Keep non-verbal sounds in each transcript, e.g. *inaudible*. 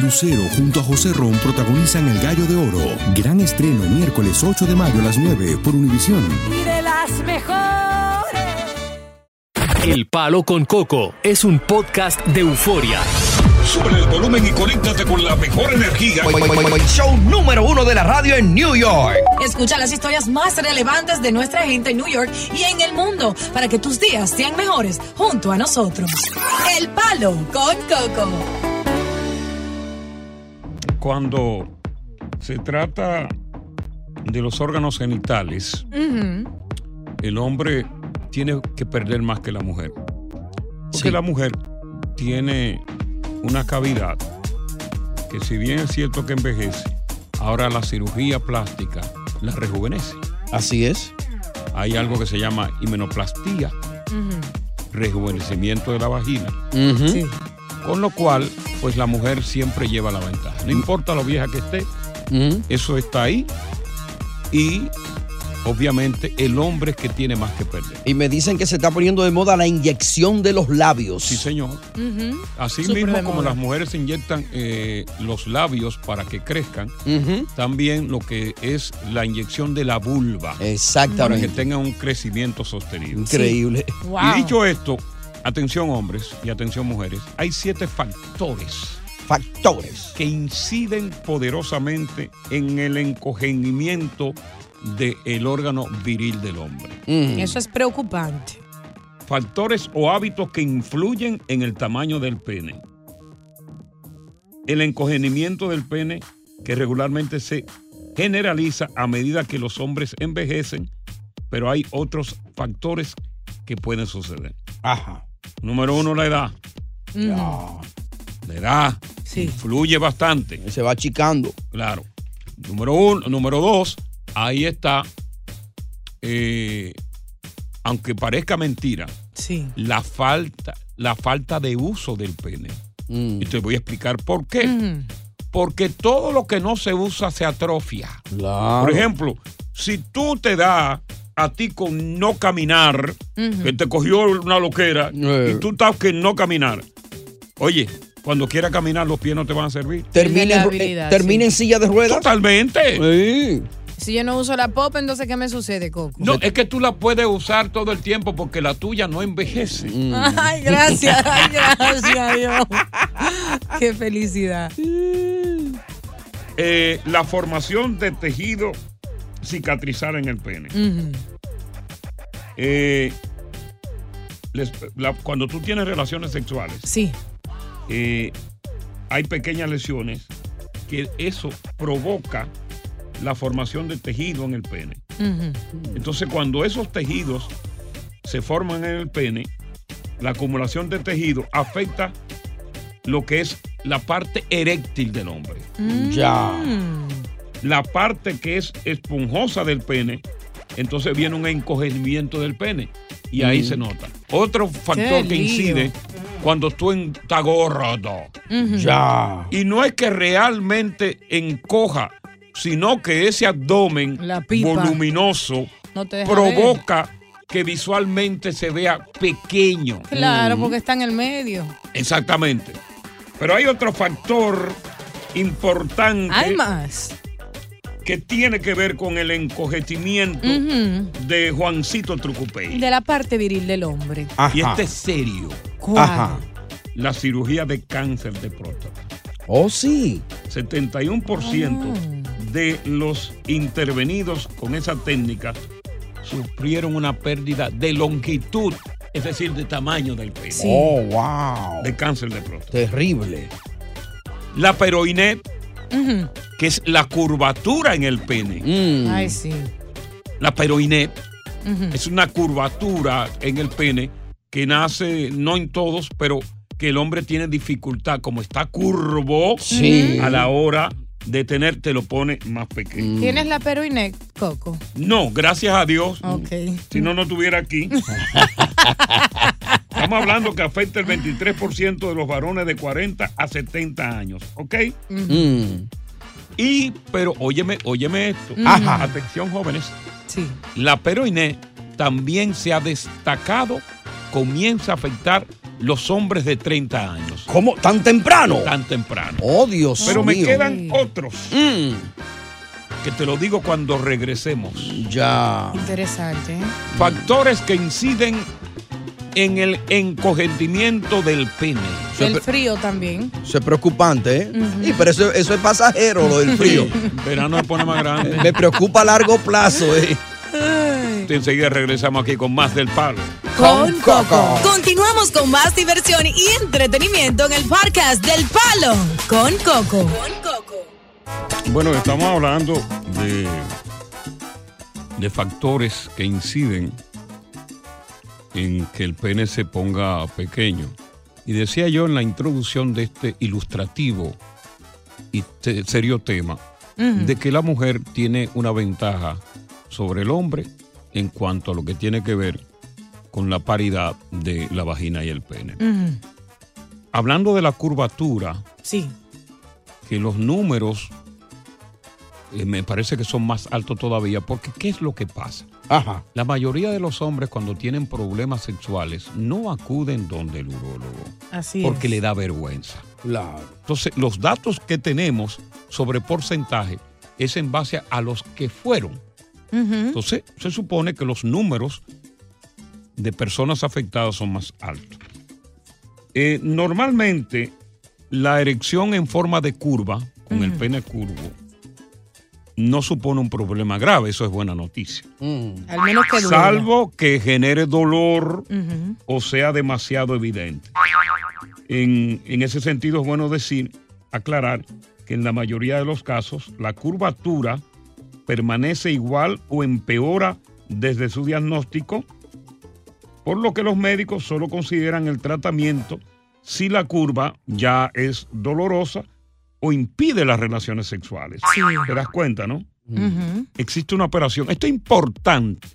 Lucero junto a José Ron protagonizan El Gallo de Oro. Gran estreno miércoles 8 de mayo a las 9 por Univisión. Y de las mejores. El Palo con Coco es un podcast de euforia. Sube el volumen y conéctate con la mejor energía. Show número uno de la radio en New York. Escucha las historias más relevantes de nuestra gente en New York y en el mundo para que tus días sean mejores junto a nosotros. El Palo con Coco. Cuando se trata de los órganos genitales, el hombre tiene que perder más que la mujer. Porque la mujer tiene una cavidad que si bien es cierto que envejece, ahora la cirugía plástica la rejuvenece. Así es. Hay algo que se llama himenoplastía, rejuvenecimiento de la vagina. Ujú. Con lo cual, pues la mujer siempre lleva la ventaja. No importa lo vieja que esté, eso está ahí. Y obviamente el hombre es que tiene más que perder. Y me dicen que se está poniendo de moda la inyección de los labios. Sí, señor. Así mismo como las mujeres se inyectan eh, los labios para que crezcan, también lo que es la inyección de la vulva. Exactamente. Para que tengan un crecimiento sostenido. Increíble. Sí. Wow. Y dicho esto, atención hombres y atención mujeres, hay siete factores Factores. que inciden poderosamente en el encogenimiento del órgano viril del hombre. Mm. Eso es preocupante. Factores o hábitos que influyen en el tamaño del pene. El encogenimiento del pene que regularmente se generaliza a medida que los hombres envejecen, pero hay otros factores que pueden suceder. Ajá. Número uno, la edad. Ya. La edad Sí. influye bastante. Se va achicando. Claro. Número uno, número dos, ahí está, eh, aunque parezca mentira, Sí. la falta, la falta de uso del pene. Mm. Y te voy a explicar por qué. Ujú. Porque todo lo que no se usa se atrofia. Claro. Por ejemplo, si tú te das a ti con no caminar, que te cogió una loquera, Eh. y tú estás que no caminar. Oye, cuando quieras caminar, los pies no te van a servir. Termina, termina sí. en silla de ruedas. Totalmente. Sí. Si yo no uso la pop, entonces ¿qué me sucede, Coco? No, es que tú la puedes usar todo el tiempo porque la tuya no envejece. Mm. Ay, gracias, *laughs* ay, gracias, Dios. Qué felicidad. Eh, la formación de tejido cicatrizar en el pene. Eh, les- la- cuando tú tienes relaciones sexuales, Sí. eh, hay pequeñas lesiones que eso provoca la formación de tejido en el pene. Entonces, cuando esos tejidos se forman en el pene, la acumulación de tejido afecta lo que es la parte eréctil del hombre. Ya. Mm. La parte que es esponjosa del pene, entonces viene un encogimiento del pene y ahí Mm. se nota. Otro factor Qué que lío. incide cuando tú estás gordo. Ya. Y no es que realmente encoja, sino que ese abdomen La pipa. voluminoso No provoca que visualmente se vea pequeño. Claro, porque está en el medio. Exactamente. Pero hay otro factor importante Hay más. Que tiene que ver con el encogetimiento de Juancito Trucupey. De la parte viril del hombre. Ajá. Y este es serio. ¿Cuál? Ajá. La cirugía de cáncer de próstata. Oh, sí. 71% Ah. de los intervenidos con esa técnica sufrieron una pérdida de longitud, es decir, de tamaño del pene, Sí. Oh, wow. de cáncer de próstata. Terrible. La peroinet, Ujú. que es la curvatura en el pene. Mm. Ay, sí. La peroinet Ujú. es una curvatura en el pene que nace, no en todos, pero que el hombre tiene dificultad, como está curvo, Sí. a la hora de tener, te lo pone más pequeño. ¿Tienes la peroinet, Coco? No, gracias a Dios. Ok. Si no, no estuviera aquí. *laughs* Estamos hablando que afecta el 23% de los varones de 40 a 70 años, ¿ok? Mm. Y, pero óyeme, óyeme esto. Ajá. Atención, jóvenes. Sí. La peroiné también se ha destacado, comienza a afectar los hombres de 30 años. ¿Cómo? ¿Tan temprano? Tan temprano. Oh, Dios Pero me quedan otros Mm. que te lo digo cuando regresemos. Ya. Interesante. ¿eh? Factores que inciden en el encogentimiento del pene. El frío también. Eso es preocupante, ¿eh? Ujú. Sí, pero eso, eso es pasajero, lo del frío. *laughs* Verano se pone más grande. Me preocupa a largo plazo, ¿eh? Enseguida regresamos aquí con más del palo. Con Coco. Continuamos con más diversión y entretenimiento en el podcast del Palo con Coco. Bueno, estamos hablando de, de factores que inciden en que el pene se ponga pequeño. Y decía yo en la introducción de este ilustrativo y te- serio tema, de que la mujer tiene una ventaja sobre el hombre en cuanto a lo que tiene que ver con la paridad de la vagina y el pene. Hablando de la curvatura, Sí. que los números eh, me parece que son más altos todavía, porque ¿qué es lo que pasa? Ajá. La mayoría de los hombres cuando tienen problemas sexuales no acuden donde el urólogo, Así porque es. le da vergüenza. Claro. Entonces, los datos que tenemos sobre porcentaje es en base a los que fueron. Entonces, se supone que los números de personas afectadas son más altos. Eh, normalmente, la erección en forma de curva, con el pene curvo, no supone un problema grave, eso es buena noticia. Al menos que. Salvo que genere dolor o sea demasiado evidente. En, en ese sentido es bueno decir, aclarar, que en la mayoría de los casos la curvatura permanece igual o empeora desde su diagnóstico, por lo que los médicos solo consideran el tratamiento si la curva ya es dolorosa o impide las relaciones sexuales. Sí. ¿Te das cuenta, no? Existe una operación. Esto es importante.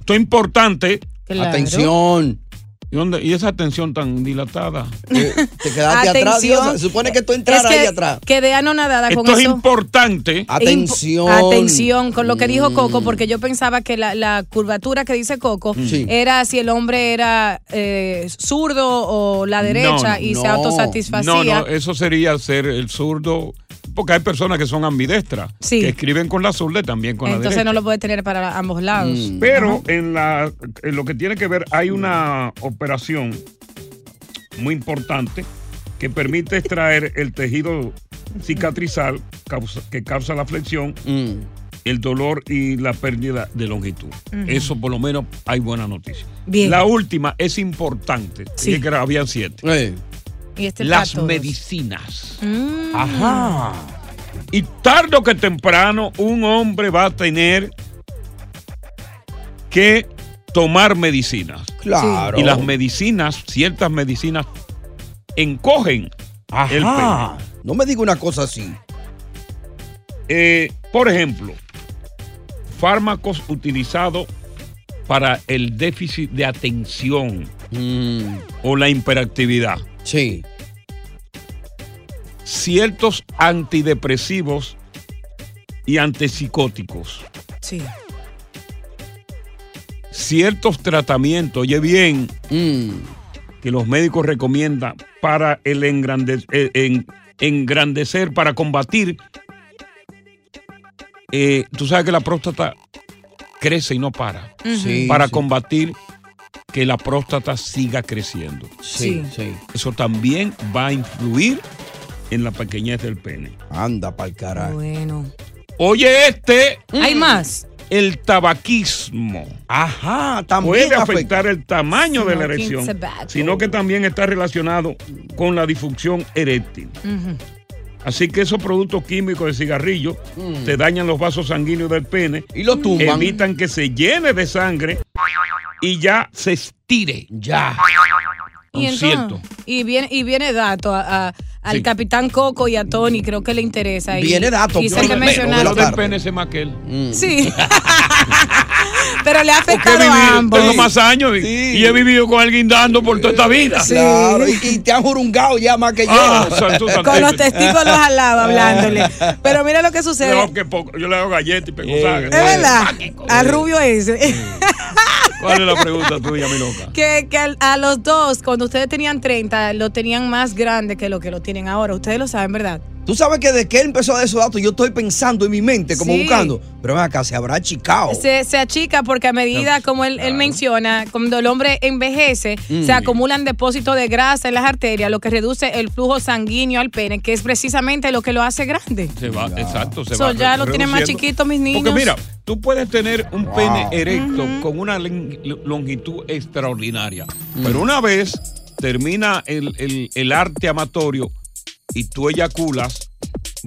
Esto es importante. Claro. Atención. ¿Y, dónde- y esa atención tan dilatada? *laughs* Eh, te quedaste atrás. Atención. Dios, se supone que tú entraras Es que ahí atrás. Quedé anonadada con Esto es eso. importante. Atención. Imp- Atención con lo que dijo Mm. Coco, porque yo pensaba que la, la curvatura que dice Coco Sí. era si el hombre era eh, zurdo o la derecha No, y se autosatisfacía. No, no, eso sería ser el zurdo. Porque hay personas que son ambidestras, Sí. que escriben con la zurda y también con la Entonces derecha. no lo puede tener para ambos lados. Mm. Pero en, la, en lo que tiene que ver, hay una operación muy importante que permite extraer el tejido cicatrizal causa- que causa la flexión, Mm. el dolor y la pérdida de longitud. Eso por lo menos hay buena noticia. Bien. La última es importante. Sí. Sí. que habían siete. Eh. Y este Las para todos. medicinas. Mm. Ajá. Y tarde o que temprano un hombre va a tener que tomar medicinas. Claro. Y las medicinas, ciertas medicinas, encogen el Ajá. pene. No me diga una cosa así. Eh, por ejemplo, fármacos utilizados para el déficit de atención Mm. o la hiperactividad. Sí. Ciertos antidepresivos y antipsicóticos. Sí. Ciertos tratamientos, oye bien, Mm. que los médicos recomiendan para el engrande- eh, en- engrandecer, para combatir. eh, tú sabes que la próstata crece y no para. Sí. para sí. combatir que la próstata siga creciendo. Sí, sí. Eso también va a influir en la pequeñez del pene. Anda pa'l carajo. Bueno. Oye, este, ¿Hay más? el tabaquismo Ajá, también puede afecta. afectar el tamaño de la erección, tobacco. sino que también está relacionado con la disfunción eréctil. Así que esos productos químicos de cigarrillo te dañan los vasos sanguíneos del pene Y lo tumban. evitan que se llene de sangre y ya se estire. Ya. Y, entonces- y viene y viene dato a- a- al Sí. capitán Coco y a Tony, creo que le interesa. Y- Viene dato, Y sé que lo- mencionaron. Lo del se más que él. Sí. *laughs* Pero le ha afectado a ambos. tengo más años y, Sí. y he vivido con alguien dando por toda esta vida. Claro, y, y te han jurungado ya más que yo. Ah, *laughs* santo, santo. Con los testículos al lado hablándole. Pero mira lo que sucede. yo le hago galletas y pego Eh, sangre. Es verdad. Al rubio ese. *laughs* ¿Cuál es la pregunta tuya, mi loca? Que, que a los dos, cuando ustedes tenían 30, lo tenían más grande que lo que lo tienen ahora. Ustedes lo saben, ¿verdad? Tú sabes que desde que él empezó a dar esos datos, yo estoy pensando en mi mente, como Sí. buscando. Pero ven acá, se habrá achicado. Se, se achica porque a medida, como él, él menciona, cuando el hombre envejece, Mm. se acumulan depósitos de grasa en las arterias, lo que reduce el flujo sanguíneo al pene, que es precisamente lo que lo hace grande. Se va, exacto, se So, va. ya lo tienen más chiquito, mis niños. Porque mira, tú puedes tener un pene erecto con una longitud extraordinaria. Pero una vez termina el, el- el arte amatorio y tú eyaculas,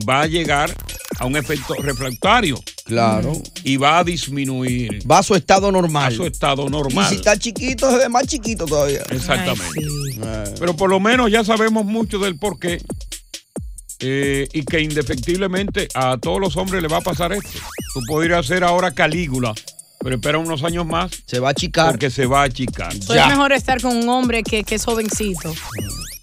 va a llegar a un efecto refractario Claro. y va a disminuir Va a su estado a normal. su estado Y normal. si está chiquito, se ve más chiquito todavía. Exactamente. Ay, sí. Pero por lo menos ya sabemos mucho del por qué. Eh, y que indefectiblemente a todos los hombres le va a pasar esto. Tú podrías ser ahora Calígula, pero espera unos años más Se va a achicar. porque se va a achicar. So, es mejor estar con un hombre que, que es jovencito.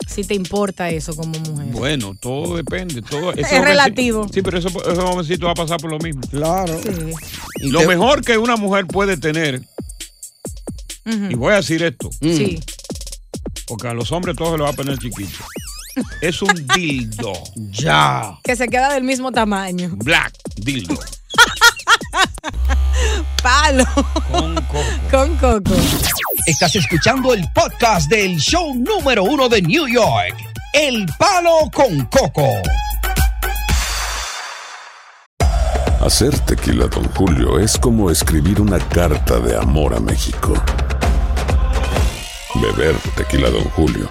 Si te importa eso como mujer. Bueno, todo depende. Todo, Es relativo. Sí, pero ese, ese jovencito va a pasar por lo mismo. Claro. Sí. Y Lo te- mejor que una mujer puede tener, y voy a decir esto, Mm. Sí. porque a los hombres todo se le va a poner chiquito, es un dildo. Ya. Que se queda del mismo tamaño. Black dildo. Palo. Con coco. Con coco. Estás escuchando el podcast del show número uno de New York. El palo con coco. Hacer tequila, Don Julio, es como escribir una carta de amor a México. Beber tequila, Don Julio,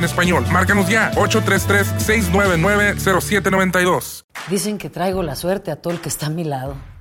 en español. Márcanos ya, 833-699-0792. Dicen que traigo la suerte a todo el que está a mi lado.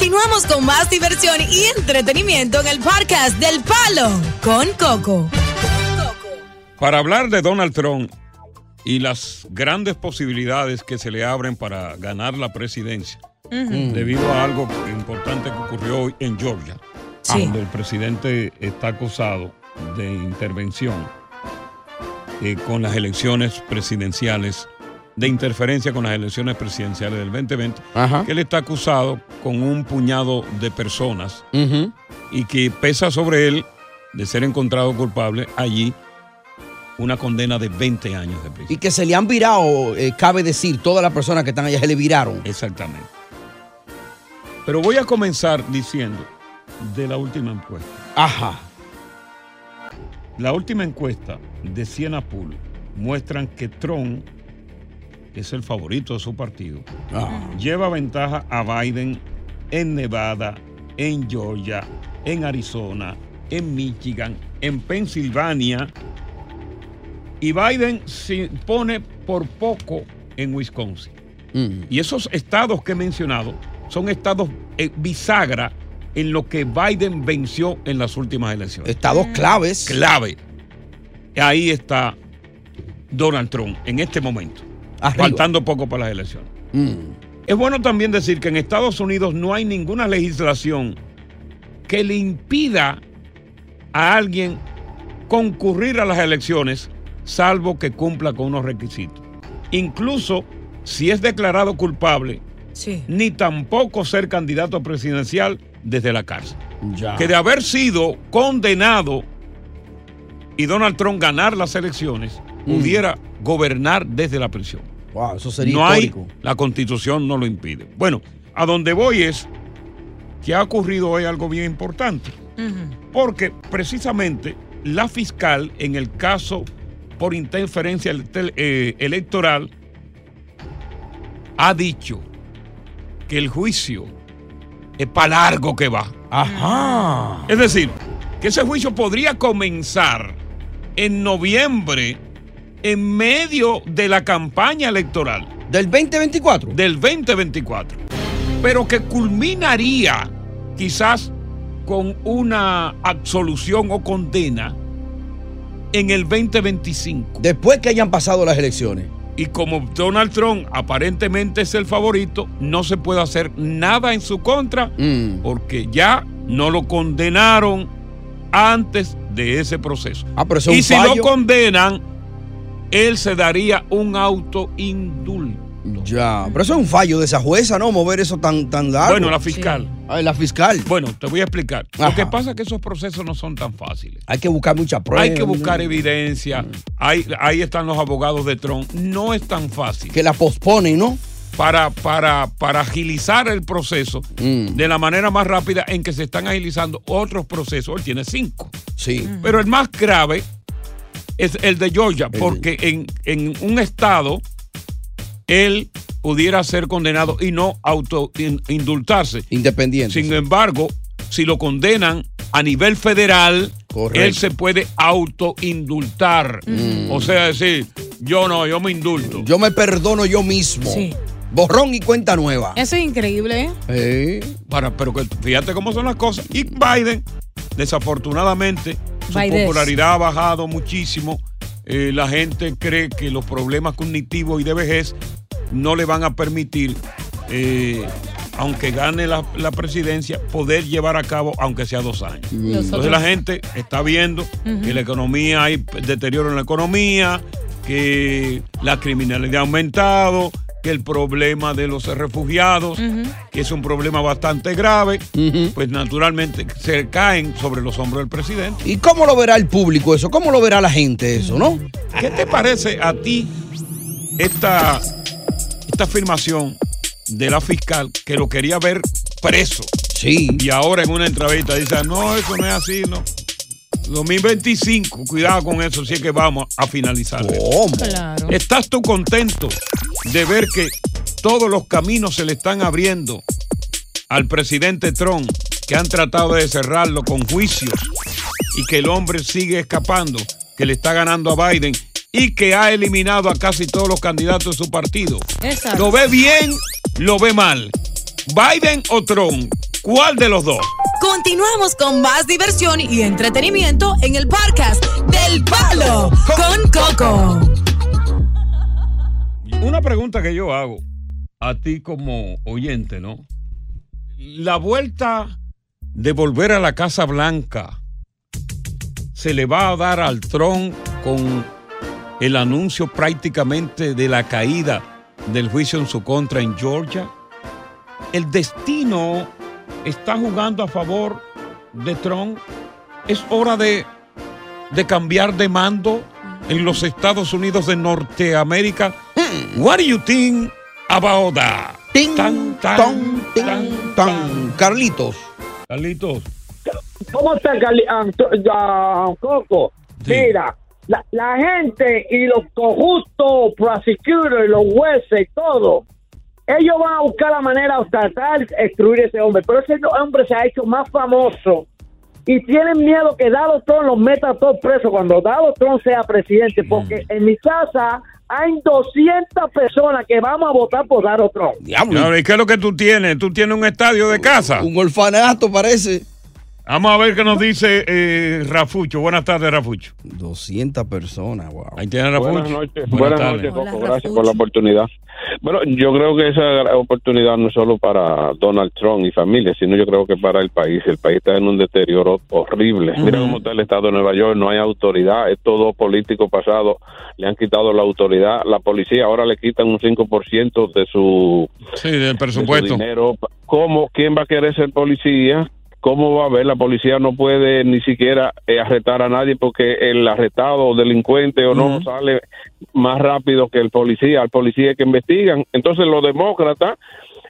Continuamos con más diversión y entretenimiento en el podcast del Palo con Coco. Para hablar de Donald Trump y las grandes posibilidades que se le abren para ganar la presidencia, Ujú. debido a algo importante que ocurrió hoy en Georgia, Sí. donde el presidente está acusado de intervención eh, con las elecciones presidenciales, de interferencia con las elecciones presidenciales del 2020, Ajá. que él está acusado con un puñado de personas y que pesa sobre él de ser encontrado culpable allí una condena de 20 años de prisión. Y que se le han virado, eh, cabe decir, todas las personas que están allá se le viraron. Exactamente. Pero voy a comenzar diciendo de la última encuesta. Ajá. La última encuesta de Siena Pool muestran que Trump, es el favorito de su partido, Ah. lleva ventaja a Biden en Nevada en Georgia, en Arizona, en Michigan, en Pensilvania. Y Biden se pone por poco en Wisconsin. Y esos estados que he mencionado son estados eh, bisagra en lo que Biden venció en las últimas elecciones. Estados claves. Clave. Ahí está Donald Trump en este momento. Arriba. Faltando poco para las elecciones. Mm. Es bueno también decir que en Estados Unidos no hay ninguna legislación que le impida a alguien concurrir a las elecciones salvo que cumpla con unos requisitos. Incluso si es declarado culpable, Sí. ni tampoco ser candidato presidencial desde la cárcel. Ya. Que de haber sido condenado y Donald Trump ganar las elecciones, Mm. pudiera gobernar desde la prisión. Wow, eso sería no histórico. hay, la constitución no lo impide. Bueno, a donde voy es que ha ocurrido hoy algo bien importante, porque precisamente la fiscal en el caso por interferencia eh, electoral ha dicho que el juicio es para largo que va. Ajá. Es decir, que ese juicio podría comenzar en noviembre en medio de la campaña electoral. ¿Del 2024? Del 2024. Pero que culminaría quizás con una absolución o condena en el 2025. Después que hayan pasado las elecciones. Y como Donald Trump aparentemente es el favorito, no se puede hacer nada en su contra Mm. porque ya no lo condenaron antes de ese proceso. Ah, pero eso es y un si fallo. lo condenan, él se daría un autoindulto. Ya, pero eso es un fallo de esa jueza, ¿no? Mover eso tan, tan largo. Bueno, la fiscal. Ay, la fiscal. Bueno, te voy a explicar. Lo que pasa es que esos procesos no son tan fáciles. Hay que buscar mucha prueba. Hay que buscar ¿no? evidencia. Ahí, ahí están los abogados de Trump. No es tan fácil. Que la posponen, ¿no? Para, para, para agilizar el proceso Mm. de la manera más rápida en que se están agilizando otros procesos. Él tiene cinco. Sí. Pero el más grave es el de Georgia, El- porque en, en un estado él pudiera ser condenado y no autoindultarse. Independiente. Sin embargo, si lo condenan a nivel federal, Correcto. él se puede autoindultar. Mm. O sea, decir, yo no, yo me indulto. Yo me perdono yo mismo. Sí. Borrón y cuenta nueva. Eso es increíble, ¿eh? Eh, Para, pero que, fíjate cómo son las cosas. Y Biden, desafortunadamente, su popularidad ha bajado muchísimo. Eh, la gente cree que los problemas cognitivos y de vejez no le van a permitir, eh, aunque gane la, la presidencia, poder llevar a cabo, aunque sea dos años. Entonces la gente está viendo que la economía, hay deterioro en la economía, que la criminalidad ha aumentado, que el problema de los refugiados, que es un problema bastante grave, pues naturalmente se caen sobre los hombros del presidente. ¿Y cómo lo verá el público eso? ¿Cómo lo verá la gente eso, no? ¿Qué te parece a ti esta, esta afirmación de la fiscal que lo quería ver preso? Sí. Y ahora en una entrevista dice, no, eso no es así, no. 2025, cuidado con eso, si es que vamos a finalizar. ¿Cómo? Claro. ¿Estás tú contento de ver que todos los caminos se le están abriendo al presidente Trump, que han tratado de cerrarlo con juicios y que el hombre sigue escapando, que le está ganando a Biden y que ha eliminado a casi todos los candidatos de su partido? Exacto. ¿Lo ve bien? ¿Lo ve mal? ¿Biden o Trump? ¿Cuál de los dos? Continuamos con más diversión y entretenimiento en el podcast del Palo con Coco. Una pregunta que yo hago a ti como oyente, ¿no? La vuelta de volver a la Casa Blanca se le va a dar al Trump con el anuncio prácticamente de la caída del juicio en su contra en Georgia. El destino está jugando a favor de Trump. Es hora de, de cambiar de mando en los Estados Unidos de Norteamérica. What do you think about that? Ting, Tan, tan, ton, ting, tan. Carlitos. Carlitos. ¿Cómo está, Cali- ah, Coco? Sí. Mira, la, la gente y los corruptos prosecutors, los jueces y todo, ellos van a buscar la manera de tratar de destruir ese hombre, pero ese hombre se ha hecho más famoso y tienen miedo que Donald Trump los meta a todos presos cuando Donald Trump sea presidente, porque en mi casa hay 200 personas que vamos a votar por Donald Trump. Ahora, ¿y qué es lo que tú tienes? ¿Tú tienes un estadio de casa? Un orfanato parece. Vamos a ver qué nos dice eh, Rafucho. Buenas tardes, Rafucho. 200 personas, wow. Ahí tiene Rafucho. Buenas noches, Buenas noches, Coco. Gracias por la oportunidad. Bueno, yo creo que esa oportunidad no es solo para Donald Trump y familia, sino yo creo que para el país. El país está en un deterioro horrible. Mira cómo está el estado de Nueva York, no hay autoridad, es todo político pasado. Le han quitado la autoridad. La policía ahora le quitan un 5% de su, Sí, del de su presupuesto. dinero. ¿Cómo? ¿Quién va a querer ser policía? ¿Cómo va a ver? La policía no puede ni siquiera eh, arrestar a nadie porque el arrestado o delincuente o no sale más rápido que el policía. Al policía que investigan. Entonces los demócratas,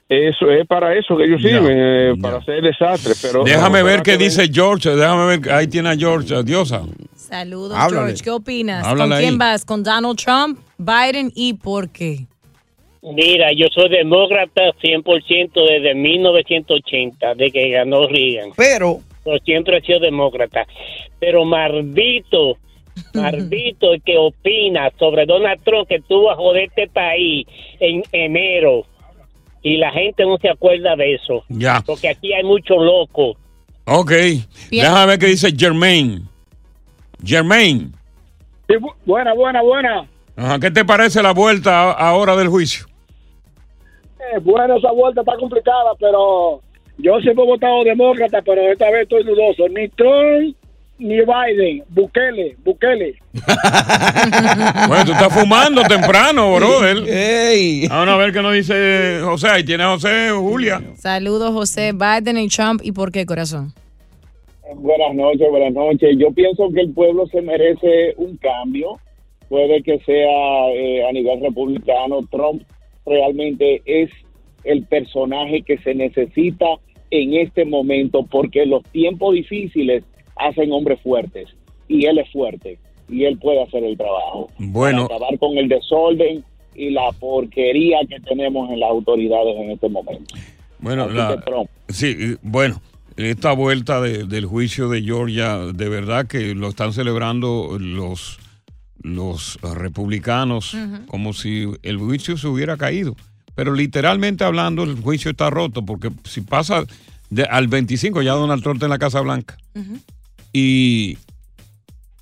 eso es para eso que ellos sirven, eh, para hacer desastres. Pero Déjame ver qué dice George. Déjame ver. Ahí tiene a George, Diosa. Saludos, Háblale. George. ¿Qué opinas? Háblale ¿Con quién ahí. vas? ¿Con Donald Trump, Biden y por qué? Mira, yo soy demócrata 100% desde 1980, de que ganó Reagan. Pero... Pero siempre he sido demócrata. Pero maldito, *laughs* maldito el que opina sobre Donald Trump que tuvo a joder este país en enero. Y la gente no se acuerda de eso. Ya. Porque aquí hay mucho loco. Ok. Déjame ver qué dice Germain. Germain. buena, buena, buena. Ajá, ¿Qué te parece la vuelta a- ahora del juicio? Eh, bueno, esa vuelta está complicada, pero yo siempre he votado demócrata, pero esta vez estoy dudoso. Ni Trump ni Biden. Bukele, Bukele. *laughs* Bueno, tú estás fumando temprano, brother. Vamos a ver qué nos dice José. Ahí tiene a José, Julia. Saludos, José, Biden y Trump. ¿Y por qué, corazón? Buenas noches, buenas noches. Yo pienso que el pueblo se merece un cambio. Puede que sea eh, a nivel republicano. Trump realmente es el personaje que se necesita en este momento porque los tiempos difíciles hacen hombres fuertes y él es fuerte y él puede hacer el trabajo. Bueno. Para acabar con el desorden y la porquería que tenemos en las autoridades en este momento. Bueno, la- sí, bueno, esta vuelta de- del juicio de Georgia, de verdad que lo están celebrando los, los republicanos como si el juicio se hubiera caído. Pero literalmente hablando, el juicio está roto, porque si pasa de- al 25, ya Donald Trump está en la Casa Blanca. Y,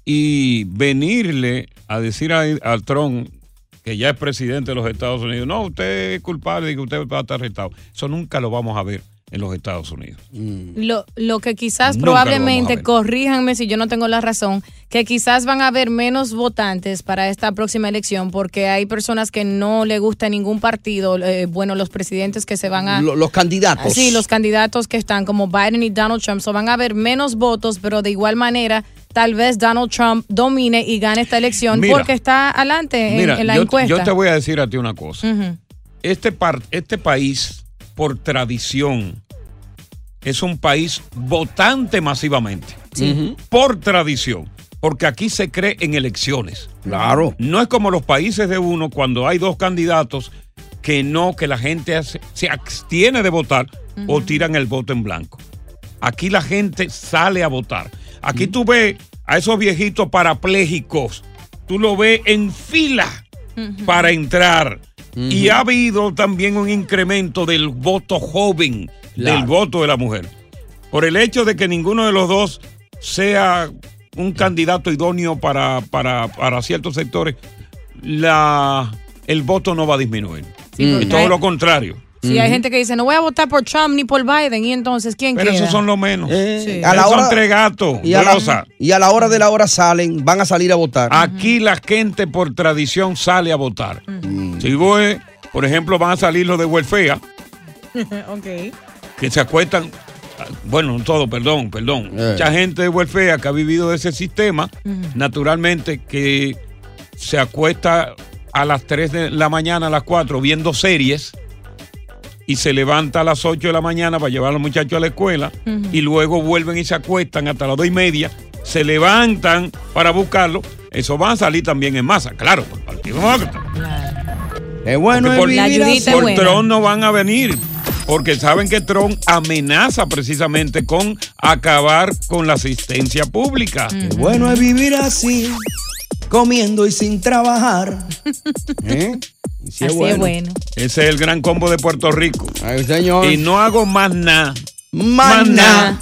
y venirle a decir a, a Trump que ya es presidente de los Estados Unidos, no, usted es culpable y que usted va a estar arrestado. Eso nunca lo vamos a ver en los Estados Unidos. Lo, lo que quizás Nunca probablemente, corríjanme si yo no tengo la razón, que quizás van a haber menos votantes para esta próxima elección porque hay personas que no le gusta ningún partido, eh, bueno, los presidentes que se van a... Lo- los candidatos. Sí, los candidatos que están como Biden y Donald Trump, so van a haber menos votos, pero de igual manera tal vez Donald Trump domine y gane esta elección Mira. porque está adelante en, Mira, en la yo, encuesta. yo te voy a decir a ti una cosa. Este, par- este país, por tradición, es un país votante masivamente. Sí. Por tradición. Porque aquí se cree en elecciones. Claro. No es como los países de uno cuando hay dos candidatos que no, que la gente hace- se abstiene de votar o tiran el voto en blanco. Aquí la gente sale a votar. Aquí tú ves a esos viejitos parapléjicos, tú lo ves en fila para entrar. Y ha habido también un incremento del voto joven, del voto de la mujer. Por el hecho de que ninguno de los dos sea un candidato idóneo para, para, para ciertos sectores, la, el voto no va a disminuir. Sí, es todo lo contrario. Sí, hay gente que dice, no voy a votar por Trump ni por Biden, y entonces, ¿quién Pero queda? esos son los menos. Sí. A la Esos hora- son tres gatos. Y a, la, y a la hora de la hora salen, van a salir a votar. Aquí la gente por tradición sale a votar. Si voy, por ejemplo, van a salir los de Welfare, *laughs* ok. que se acuestan, bueno, no todo, perdón, perdón. Eh. Mucha gente de Welfare que ha vivido de ese sistema, naturalmente que se acuesta a las 3 de la mañana, a las 4, viendo series y se levanta a las 8 de la mañana para llevar a los muchachos a la escuela y luego vuelven y se acuestan hasta las 2 y media, se levantan para buscarlo. Eso va a salir también en masa, claro, por el Partido Demócrata. Bueno Porque es así. por Trump no van a venir. Porque saben que Trump amenaza precisamente con acabar con la asistencia pública. Qué bueno es vivir así, comiendo y sin trabajar. *laughs* ¿Eh? Y sí Así es bueno. Ese es el gran combo de Puerto Rico. señor. Y no hago más nada. Más nada.